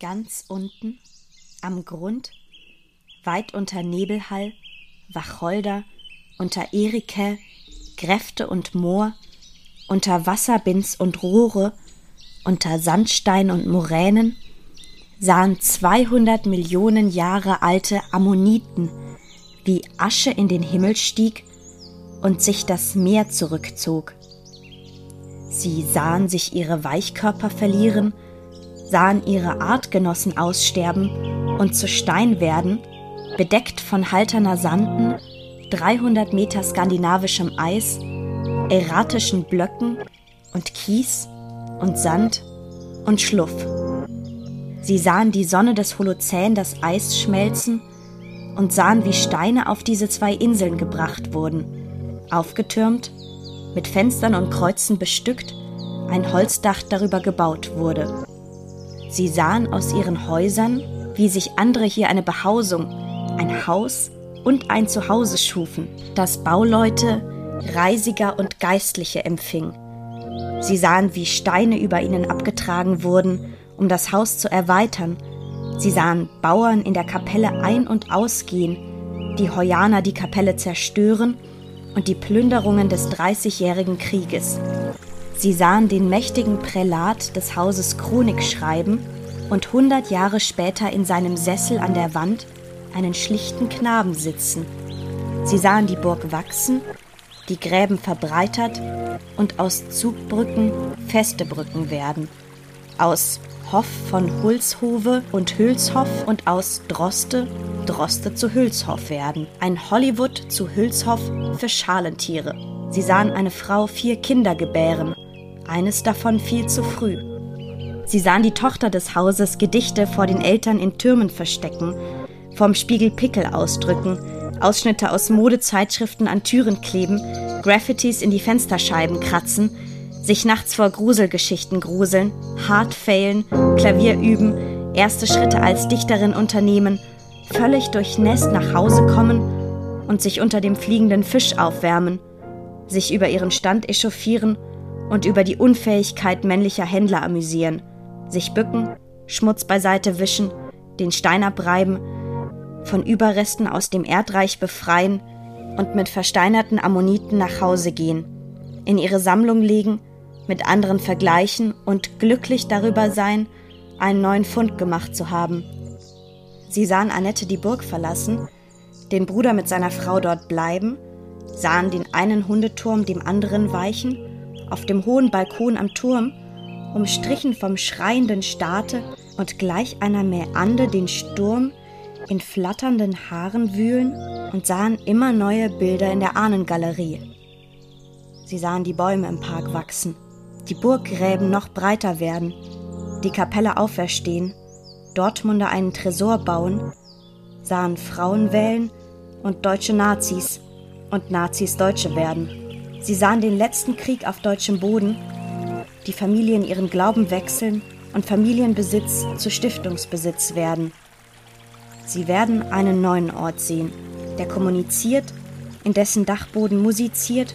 Ganz unten, am Grund, weit unter Nebelhall, Wacholder, unter Erike, Gräfte und Moor, unter Wasserbins und Rohre, unter Sandstein und Moränen, sahen 200 Millionen Jahre alte Ammoniten, wie Asche in den Himmel stieg und sich das Meer zurückzog. Sie sahen sich ihre Weichkörper verlieren, sahen ihre Artgenossen aussterben und zu Stein werden, bedeckt von halterner Sanden, 300 Meter skandinavischem Eis, erratischen Blöcken und Kies und Sand und Schluff. Sie sahen die Sonne des Holozän das Eis schmelzen und sahen, wie Steine auf diese zwei Inseln gebracht wurden, aufgetürmt, mit Fenstern und Kreuzen bestückt, ein Holzdach darüber gebaut wurde. Sie sahen aus ihren Häusern, wie sich andere hier eine Behausung, ein Haus und ein Zuhause schufen, das Bauleute, Reisiger und Geistliche empfing. Sie sahen, wie Steine über ihnen abgetragen wurden, um das Haus zu erweitern. Sie sahen Bauern in der Kapelle ein- und ausgehen, die Heuaner die Kapelle zerstören und die Plünderungen des Dreißigjährigen Krieges. Sie sahen den mächtigen Prälat des Hauses Chronik schreiben und hundert Jahre später in seinem Sessel an der Wand einen schlichten Knaben sitzen. Sie sahen die Burg wachsen, die Gräben verbreitert und aus Zugbrücken feste Brücken werden, aus Hoff von Hulshove und Hülshoff und aus Droste Droste zu Hülshoff werden, ein Hollywood zu Hülshoff für Schalentiere. Sie sahen eine Frau vier Kinder gebären, eines davon viel zu früh. Sie sahen die Tochter des Hauses Gedichte vor den Eltern in Türmen verstecken, vom Spiegel Pickel ausdrücken, Ausschnitte aus Modezeitschriften an Türen kleben, Graffitis in die Fensterscheiben kratzen, sich nachts vor Gruselgeschichten gruseln, hart failen, Klavier üben, erste Schritte als Dichterin unternehmen, völlig durchnässt nach Hause kommen und sich unter dem fliegenden Fisch aufwärmen, sich über ihren Stand echauffieren und über die Unfähigkeit männlicher Händler amüsieren, sich bücken, Schmutz beiseite wischen, den Stein abreiben, von Überresten aus dem Erdreich befreien und mit versteinerten Ammoniten nach Hause gehen, in ihre Sammlung legen, mit anderen vergleichen und glücklich darüber sein, einen neuen Fund gemacht zu haben. Sie sahen Annette die Burg verlassen, den Bruder mit seiner Frau dort bleiben, sahen den einen Hundeturm dem anderen weichen, auf dem hohen Balkon am Turm, umstrichen vom schreienden Staate und gleich einer Mäande den Sturm in flatternden Haaren wühlen und sahen immer neue Bilder in der Ahnengalerie. Sie sahen die Bäume im Park wachsen, die Burggräben noch breiter werden, die Kapelle auferstehen, Dortmunder einen Tresor bauen, sahen Frauen wählen und deutsche Nazis und Nazis Deutsche werden. Sie sahen den letzten Krieg auf deutschem Boden, die Familien ihren Glauben wechseln und Familienbesitz zu Stiftungsbesitz werden. Sie werden einen neuen Ort sehen, der kommuniziert, in dessen Dachboden musiziert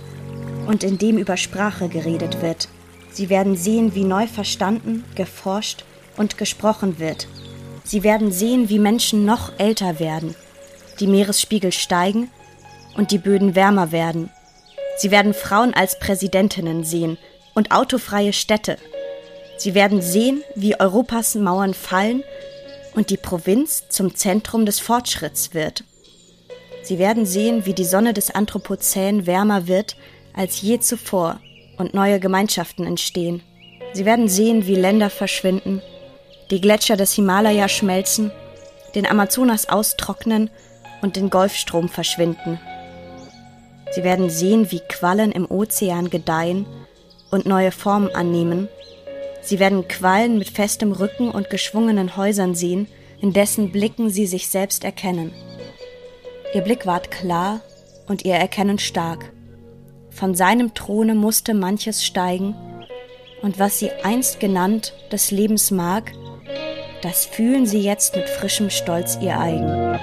und in dem über Sprache geredet wird. Sie werden sehen, wie neu verstanden, geforscht und gesprochen wird. Sie werden sehen, wie Menschen noch älter werden, die Meeresspiegel steigen und die Böden wärmer werden. Sie werden Frauen als Präsidentinnen sehen und autofreie Städte. Sie werden sehen, wie Europas Mauern fallen und die Provinz zum Zentrum des Fortschritts wird. Sie werden sehen, wie die Sonne des Anthropozän wärmer wird als je zuvor und neue Gemeinschaften entstehen. Sie werden sehen, wie Länder verschwinden, die Gletscher des Himalaya schmelzen, den Amazonas austrocknen und den Golfstrom verschwinden. Sie werden sehen, wie Quallen im Ozean gedeihen und neue Formen annehmen Sie werden Quallen mit festem Rücken und geschwungenen Häusern sehen, in dessen Blicken sie sich selbst erkennen. Ihr Blick ward klar und ihr Erkennen stark. Von seinem Throne musste manches steigen, und was sie einst genannt des Lebens mag, das fühlen sie jetzt mit frischem Stolz ihr eigen.